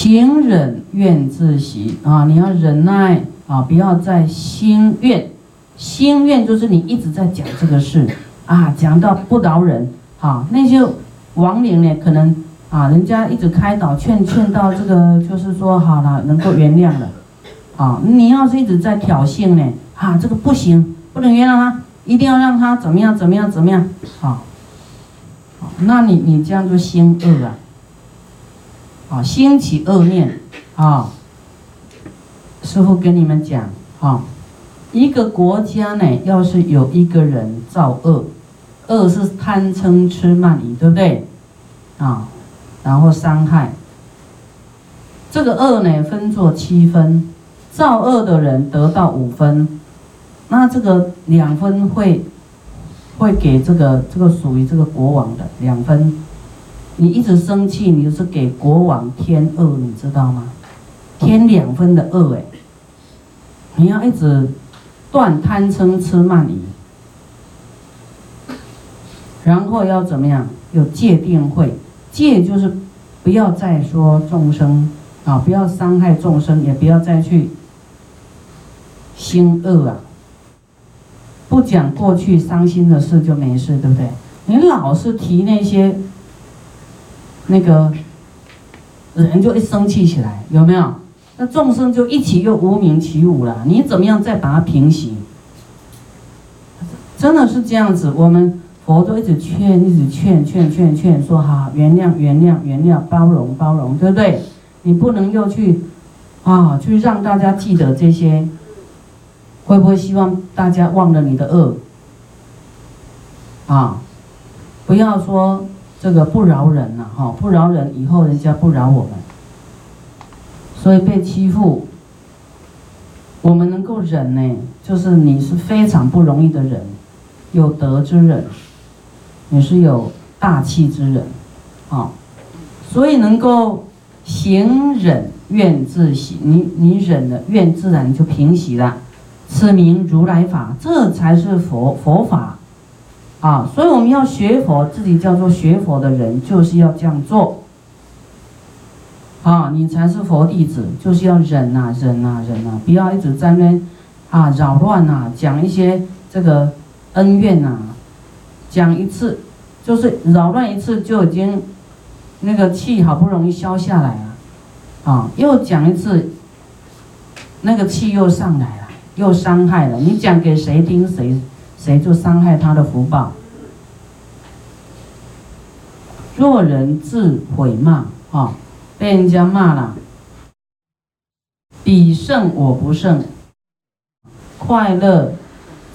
行忍愿自息啊！你要忍耐啊，不要再心怨。心怨就是你一直在讲这个事啊，讲到不饶人啊。那些亡灵呢，可能啊，人家一直开导劝劝到这个，就是说好了，能够原谅了啊。你要是一直在挑衅呢，啊，这个不行，不能原谅他，一定要让他怎么样怎么样怎么样啊。那你你这样就心恶啊。啊，兴起恶念，啊，师傅跟你们讲，啊，一个国家呢，要是有一个人造恶，恶是贪嗔痴慢疑，对不对？啊，然后伤害，这个恶呢，分作七分，造恶的人得到五分，那这个两分会会给这个这个属于这个国王的两分。你一直生气，你就是给国王添恶，你知道吗？添两分的恶哎！你要一直断贪嗔痴慢疑，然后要怎么样？有戒定慧，戒就是不要再说众生啊，不要伤害众生，也不要再去心恶啊。不讲过去伤心的事就没事，对不对？你老是提那些。那个人就一生气起来，有没有？那众生就一起又无名起舞了。你怎么样再把它平息？真的是这样子。我们佛都一直劝，一直劝，劝劝劝，说哈，原谅，原谅，原谅，包容，包容，对不对？你不能又去啊，去让大家记得这些，会不会希望大家忘了你的恶？啊，不要说。这个不饶人呐，哈，不饶人，以后人家不饶我们，所以被欺负，我们能够忍呢，就是你是非常不容易的人，有德之人，你是有大气之人，啊，所以能够行忍愿自息，你你忍了，愿自然就平息了，此名如来法，这才是佛佛法。啊，所以我们要学佛，自己叫做学佛的人，就是要这样做。啊，你才是佛弟子，就是要忍呐，忍呐，忍呐，不要一直在那啊扰乱呐，讲一些这个恩怨呐，讲一次就是扰乱一次就已经那个气好不容易消下来了，啊，又讲一次，那个气又上来了，又伤害了。你讲给谁听，谁？谁就伤害他的福报？若人自毁骂，啊，被人家骂了，彼胜我不胜，快乐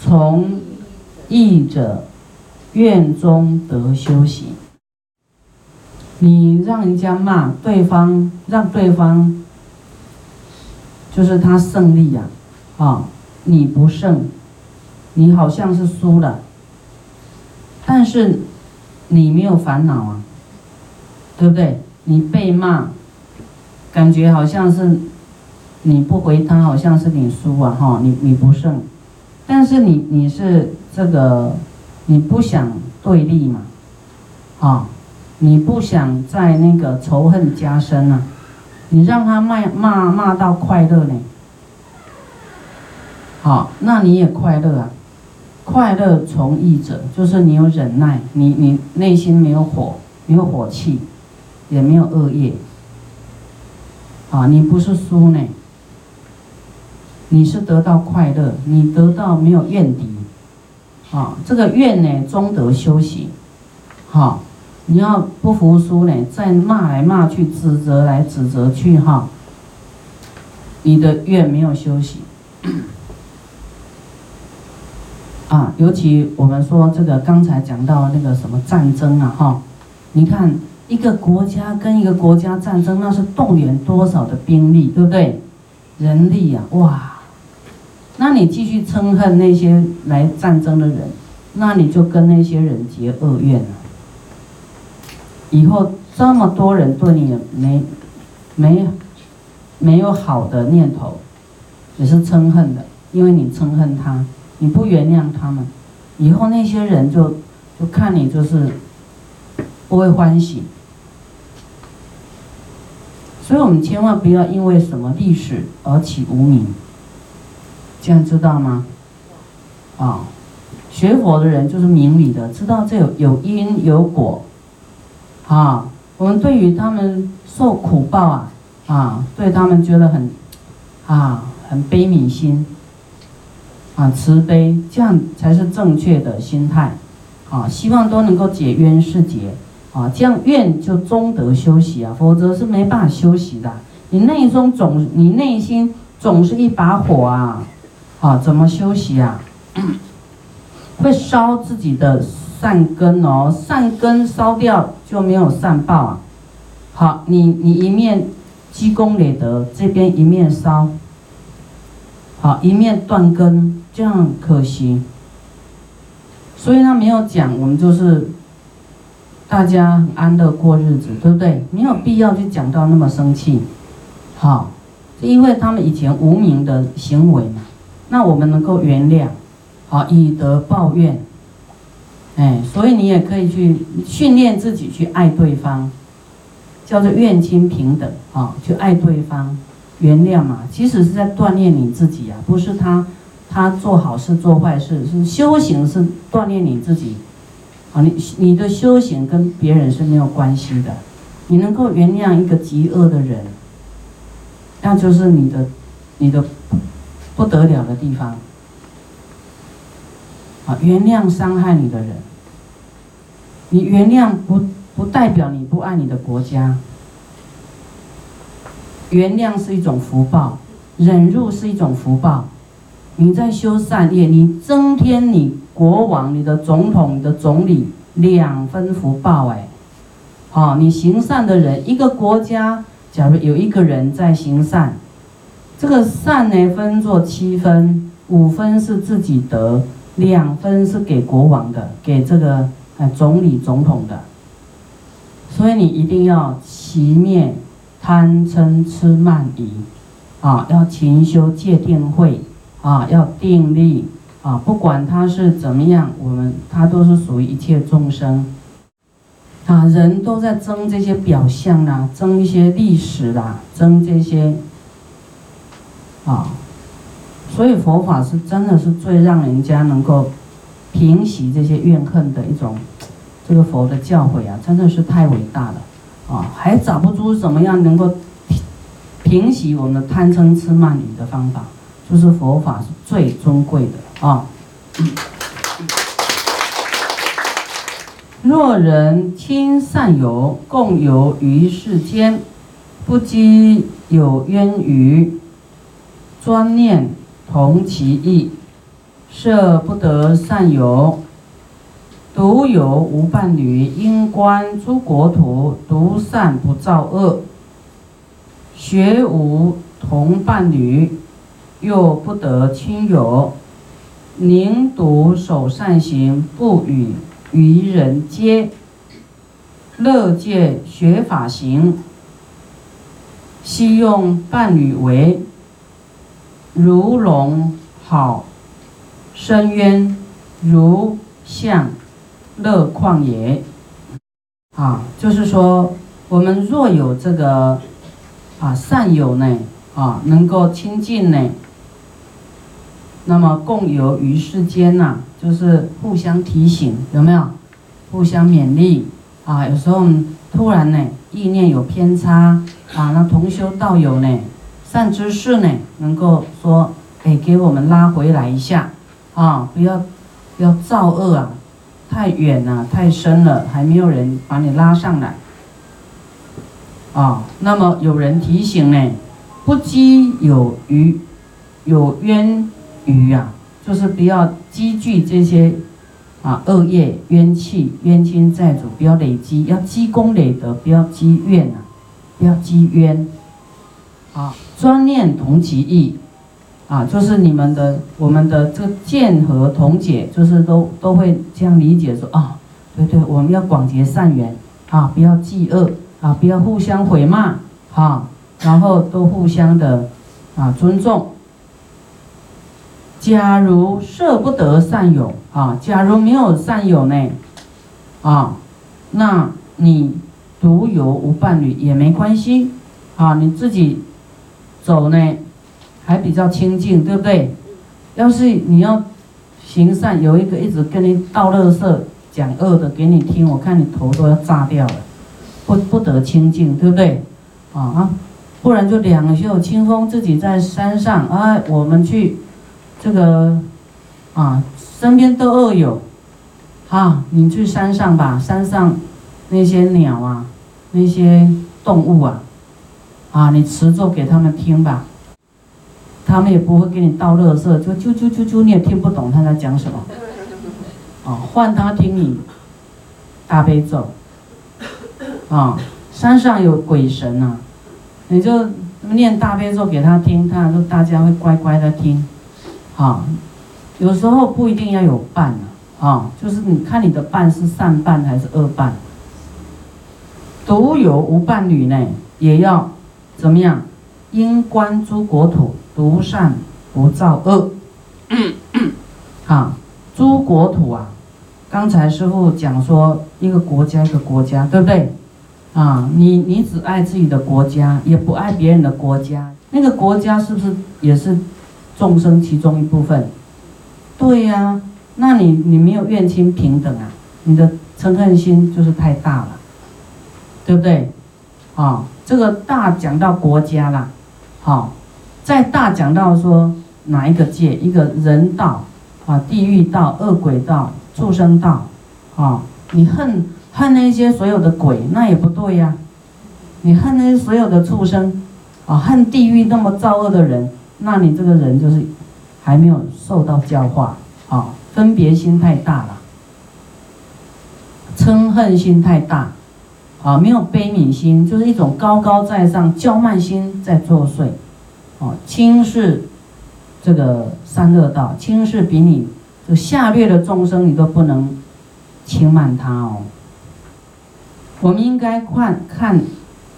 从义者愿中得修行。你让人家骂对方，让对方就是他胜利呀，啊，你不胜。你好像是输了，但是你没有烦恼啊，对不对？你被骂，感觉好像是你不回他，好像是你输啊，哈，你你不胜，但是你你是这个，你不想对立嘛，啊，你不想在那个仇恨加深啊，你让他骂骂骂到快乐呢，好，那你也快乐啊。快乐从意者，就是你有忍耐，你你内心没有火，没有火气，也没有恶业，啊，你不是输呢，你是得到快乐，你得到没有怨敌，啊，这个怨呢，终得修行，好，你要不服输呢，再骂来骂去，指责来指责去，哈，你的怨没有修行。啊，尤其我们说这个刚才讲到那个什么战争啊，哈，你看一个国家跟一个国家战争，那是动员多少的兵力，对不对？人力呀，哇！那你继续憎恨那些来战争的人，那你就跟那些人结恶怨了。以后这么多人对你没没没有好的念头，也是憎恨的，因为你憎恨他。你不原谅他们，以后那些人就就看你就是不会欢喜。所以我们千万不要因为什么历史而起无名，这样知道吗？啊，学佛的人就是明理的，知道这有有因有果，啊，我们对于他们受苦报啊，啊，对他们觉得很，啊，很悲悯心，啊，慈悲，这样才是正确的心态，啊，希望都能够解冤释结，啊，这样愿就中得休息啊，否则是没办法休息的。你内中总，你内心总是一把火啊，啊，怎么休息啊？会烧自己的善根哦，善根烧掉就没有善报啊。好，你你一面积功累德，这边一面烧，好一面断根，这样可惜。所以他没有讲，我们就是大家安乐过日子，对不对？没有必要去讲到那么生气。好，因为他们以前无名的行为嘛，那我们能够原谅。好，以德报怨，哎，所以你也可以去训练自己去爱对方，叫做愿亲平等啊，去爱对方，原谅嘛，其实是在锻炼你自己啊，不是他他做好事做坏事，是修行是锻炼你自己，啊，你你的修行跟别人是没有关系的，你能够原谅一个极恶的人，那就是你的你的不得了的地方。啊，原谅伤害你的人。你原谅不不代表你不爱你的国家。原谅是一种福报，忍辱是一种福报。你在修善业，你增添你国王、你的总统、你的总理两分福报哎。好，你行善的人，一个国家假如有一个人在行善，这个善呢分作七分，五分是自己得。两分是给国王的，给这个呃总理总统的，所以你一定要熄灭贪嗔痴慢疑，啊，要勤修戒定慧，啊，要定力，啊，不管他是怎么样，我们他都是属于一切众生，啊，人都在争这些表象啦，争一些历史啦，争这些，啊。所以佛法是真的是最让人家能够平息这些怨恨的一种，这个佛的教诲啊，真的是太伟大了啊！还找不出怎么样能够平平息我们的贪嗔痴慢疑的方法，就是佛法是最尊贵的啊！若人亲善友，共游于世间，不积有冤于专念。同其意，舍不得善友，独有无伴侣，应观诸国土，独善不造恶。学无同伴侣，又不得亲友，宁独守善行，不与愚人接。乐见学法行，希用伴侣为。如龙好深渊，如象乐旷野。啊，就是说，我们若有这个啊善友呢，啊能够亲近呢，那么共游于世间呐，就是互相提醒，有没有？互相勉励啊。有时候突然呢，意念有偏差啊，那同修道友呢？善知识呢，能够说，哎，给我们拉回来一下，啊，不要，不要造恶啊，太远了，太深了，还没有人把你拉上来，啊，那么有人提醒呢，不积有余，有冤余啊，就是不要积聚这些，啊，恶业冤气冤亲债主，不要累积，要积功累德，不要积怨啊，不要积冤。啊，专念同其意，啊，就是你们的我们的这个见和同解，就是都都会这样理解说啊，对对，我们要广结善缘，啊，不要忌恶，啊，不要互相毁骂，啊，然后都互相的啊尊重。假如舍不得善友，啊，假如没有善友呢，啊，那你独有无伴侣也没关系。啊，你自己走呢，还比较清净，对不对？要是你要行善，有一个一直跟你道乐色、讲恶的给你听，我看你头都要炸掉了，不不得清净，对不对？啊啊，不然就两袖清风，自己在山上啊，我们去这个啊，身边都恶友，啊，你去山上吧，山上那些鸟啊，那些动物啊。啊，你持咒给他们听吧，他们也不会给你倒垃圾，就啾啾啾啾，你也听不懂他在讲什么。啊，换他听你大悲咒。啊，山上有鬼神呐，你就念大悲咒给他听，他说大家会乖乖的听。啊，有时候不一定要有伴啊，啊，就是你看你的伴是善伴还是恶伴。独有无伴侣呢，也要。怎么样？因观诸国土，独善不造恶。啊，诸国土啊，刚才师傅讲说，一个国家一个国家，对不对？啊，你你只爱自己的国家，也不爱别人的国家，那个国家是不是也是众生其中一部分？对呀，那你你没有愿亲平等啊，你的嗔恨心就是太大了，对不对？啊。这个大讲到国家啦，好，再大讲到说哪一个界，一个人道啊，地狱道、恶鬼道、畜生道，啊，你恨恨那些所有的鬼，那也不对呀。你恨那些所有的畜生，啊，恨地狱那么造恶的人，那你这个人就是还没有受到教化，啊，分别心太大了，嗔恨心太大。啊，没有悲悯心，就是一种高高在上、骄慢心在作祟。哦，轻视这个三恶道，轻视比你这下劣的众生，你都不能轻慢他哦。我们应该看看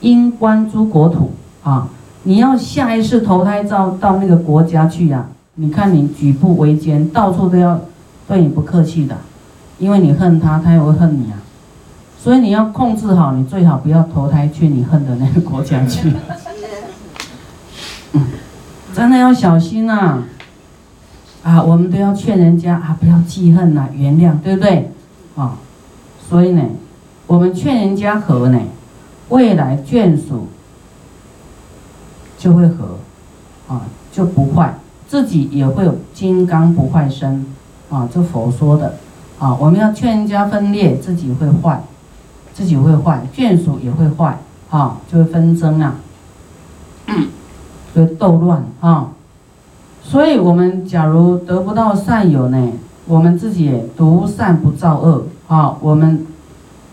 因观诸国土啊，你要下一世投胎到到那个国家去呀？你看你举步维艰，到处都要对你不客气的，因为你恨他，他也会恨你啊。所以你要控制好，你最好不要投胎去你恨的那个国家去。嗯，真的要小心呐！啊，我们都要劝人家啊，不要记恨呐，原谅，对不对？啊，所以呢，我们劝人家和呢，未来眷属就会和，啊，就不坏，自己也会有金刚不坏身，啊，这佛说的，啊，我们要劝人家分裂，自己会坏。自己会坏，眷属也会坏，啊，就会纷争啊，就会斗乱啊。所以，我们假如得不到善友呢，我们自己也独善不造恶啊。我们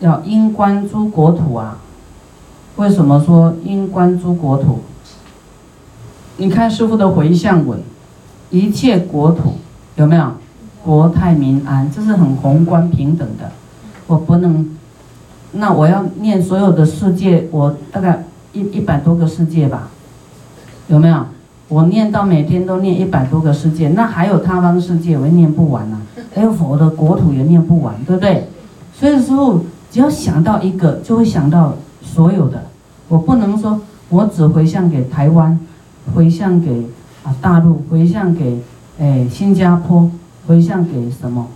要因观诸国土啊。为什么说因观诸国土？你看师傅的回向文，一切国土有没有国泰民安？这是很宏观平等的，我不能。那我要念所有的世界，我大概一一百多个世界吧，有没有？我念到每天都念一百多个世界，那还有他方世界，我也念不完呐。还有佛的国土也念不完，对不对？所以师傅，只要想到一个，就会想到所有的。我不能说我只回向给台湾，回向给啊大陆，回向给哎新加坡，回向给什么？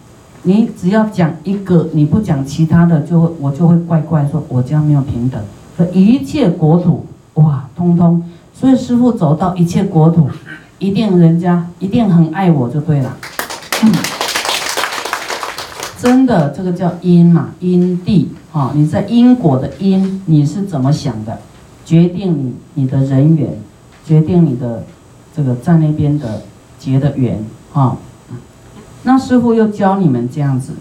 你只要讲一个，你不讲其他的，就会我就会怪怪说，我家没有平等。说一切国土，哇，通通。所以师傅走到一切国土，一定人家一定很爱我就对了。真的，这个叫因嘛，因地啊，你在因果的因，你是怎么想的，决定你你的人缘，决定你的这个在那边的结的缘啊。那师傅又教你们这样子，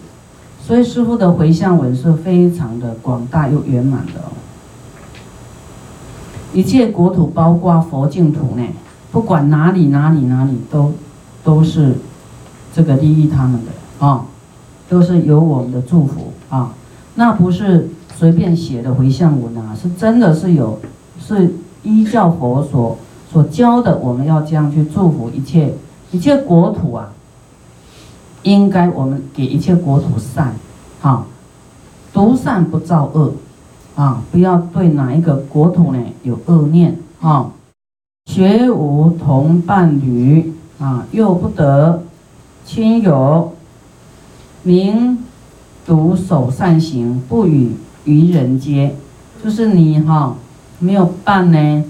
所以师傅的回向文是非常的广大又圆满的哦。一切国土包括佛净土呢，不管哪里哪里哪里都都是这个利益他们的啊，都是有我们的祝福啊。那不是随便写的回向文啊，是真的是有，是依教佛所所教的，我们要这样去祝福一切一切国土啊。应该我们给一切国土善，好，独善不造恶，啊，不要对哪一个国土呢有恶念啊。学无同伴侣啊，又不得亲友，名独守善行，不与愚人接。就是你哈没有伴呢，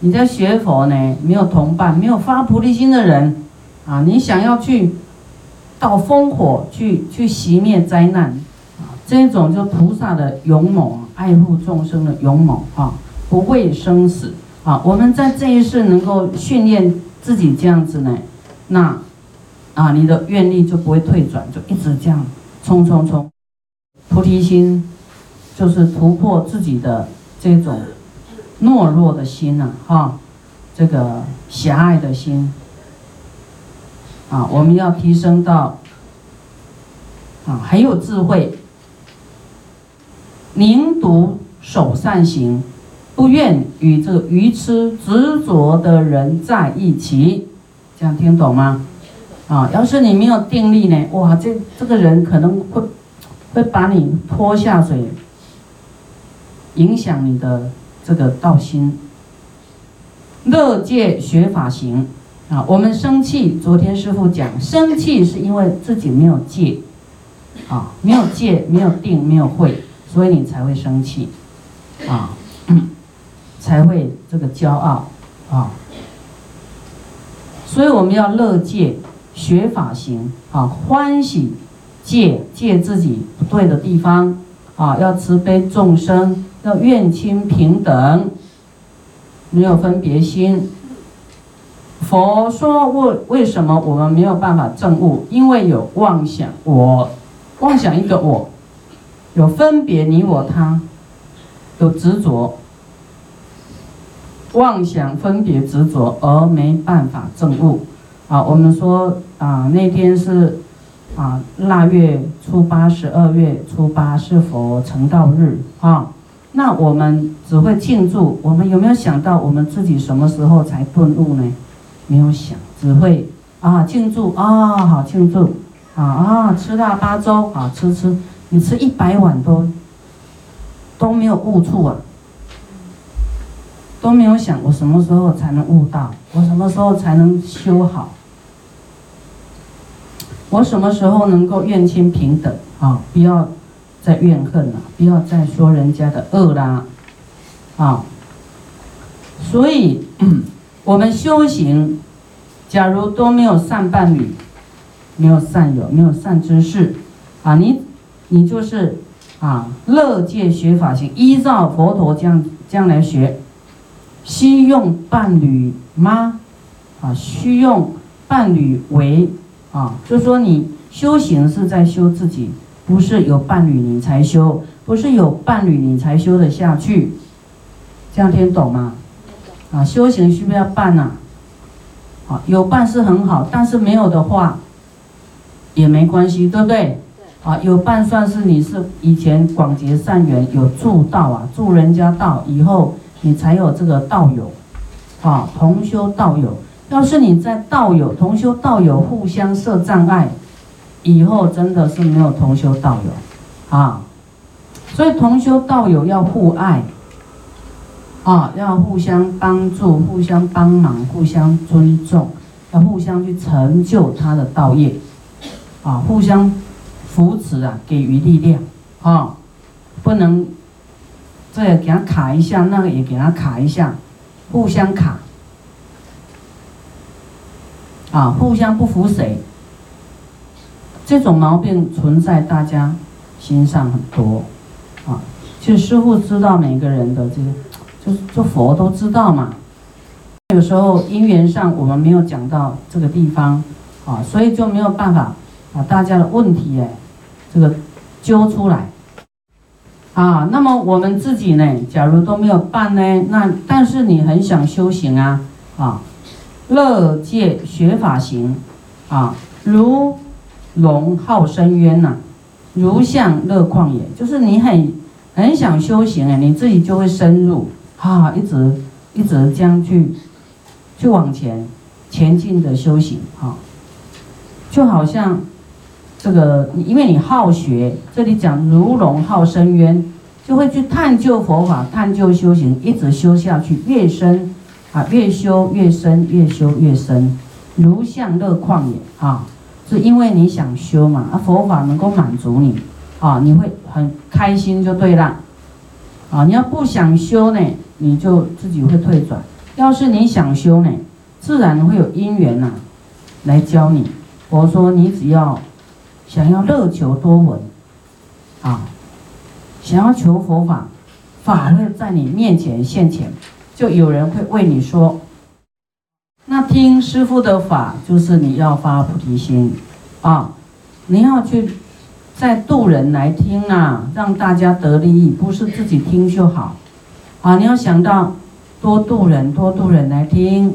你在学佛呢没有同伴，没有发菩提心的人啊，你想要去到烽火去去熄灭灾难啊，这种就菩萨的勇猛，爱护众生的勇猛啊，不畏生死。啊，我们在这一世能够训练自己这样子呢，那啊，你的愿力就不会退转，就一直这样冲冲冲。菩提心就是突破自己的这种懦弱的心呐，哈，这个狭隘的心啊，我们要提升到啊很有智慧，宁独守善行。不愿与这个愚痴执着的人在一起，这样听懂吗？啊，要是你没有定力呢，哇，这这个人可能会会把你拖下水，影响你的这个道心。乐戒学法行。啊，我们生气，昨天师傅讲，生气是因为自己没有戒，啊，没有戒，没有定，没有慧，所以你才会生气，啊。才会这个骄傲。啊，所以我们要乐戒学法行。啊，欢喜戒戒自己不对的地方。啊，要慈悲众生，要愿亲平等，没有分别心。佛说为为什么我们没有办法证悟？因为有妄想，我妄想一个我，有分别你我他，有执着。妄想分别执着而没办法证悟，啊，我们说啊，那天是啊腊月初八，十二月初八是佛成道日啊，那我们只会庆祝，我们有没有想到我们自己什么时候才顿悟呢？没有想，只会啊庆祝啊好庆祝啊啊吃腊八粥啊吃吃，你吃一百碗都都没有悟处啊。都没有想我什么时候才能悟到，我什么时候才能修好，我什么时候能够愿亲平等啊？不要在怨恨了，不要再说人家的恶啦，啊！所以，我们修行，假如都没有善伴侣，没有善友，没有善知识，啊，你你就是啊，乐界学法行，依照佛陀这样这样来学。需用伴侣吗？啊，需用伴侣为啊，就说你修行是在修自己，不是有伴侣你才修，不是有伴侣你才修得下去，这样听懂吗？啊，修行需不需要伴呐？啊，有伴是很好，但是没有的话也没关系，对不对？啊，有伴算是你是以前广结善缘，有助道啊，助人家道以后。你才有这个道友，啊，同修道友。要是你在道友同修道友互相设障碍，以后真的是没有同修道友，啊，所以同修道友要互爱，啊，要互相帮助、互相帮忙、互相尊重，要互相去成就他的道业，啊，互相扶持啊，给予力量，啊，不能。这个给他卡一下，那个也给他卡一下，互相卡，啊，互相不服谁，这种毛病存在大家心上很多，啊，其实师傅知道每个人的这个，就是就佛都知道嘛，有时候因缘上我们没有讲到这个地方，啊，所以就没有办法把大家的问题哎，这个揪出来。啊，那么我们自己呢？假如都没有办呢？那但是你很想修行啊，啊，乐界学法行，啊，如龙好深渊呐，如向乐旷野，就是你很很想修行哎，你自己就会深入啊，一直一直这样去去往前前进的修行啊，就好像。这个，因为你好学，这里讲如龙好深渊，就会去探究佛法，探究修行，一直修下去，越深啊，越修越深，越修越深，如向乐旷野啊，是因为你想修嘛，啊，佛法能够满足你啊，你会很开心就对了啊，你要不想修呢，你就自己会退转；要是你想修呢，自然会有因缘呐，来教你。佛说你只要想要乐求多闻啊。想要求佛法，法会在你面前现前，就有人会为你说。那听师父的法，就是你要发菩提心，啊，你要去再度人来听啊，让大家得利益，不是自己听就好，啊，你要想到多度人，多度人来听，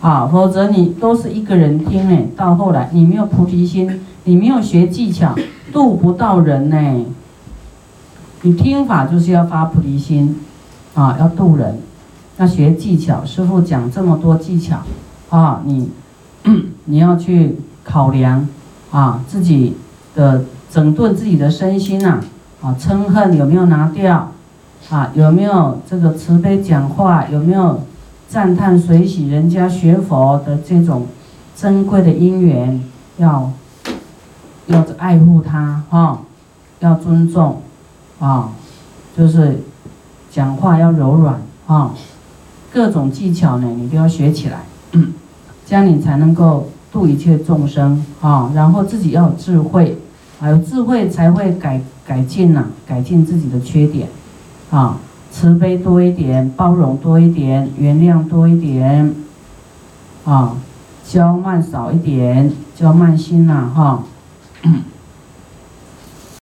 啊，否则你都是一个人听呢，到后来你没有菩提心，你没有学技巧，度不到人呢。你听法就是要发菩提心，啊，要度人，要学技巧。师傅讲这么多技巧，啊，你 你要去考量，啊，自己的整顿自己的身心呐，啊，嗔恨有没有拿掉，啊，有没有这个慈悲讲话，有没有赞叹随喜人家学佛的这种珍贵的因缘，要要爱护他，哈，要尊重。啊，就是讲话要柔软啊，各种技巧呢，你都要学起来，这样你才能够度一切众生啊。然后自己要有智慧，还有智慧才会改改进呐，改进自己的缺点啊，慈悲多一点，包容多一点，原谅多一点啊，骄慢少一点，骄慢心呐哈。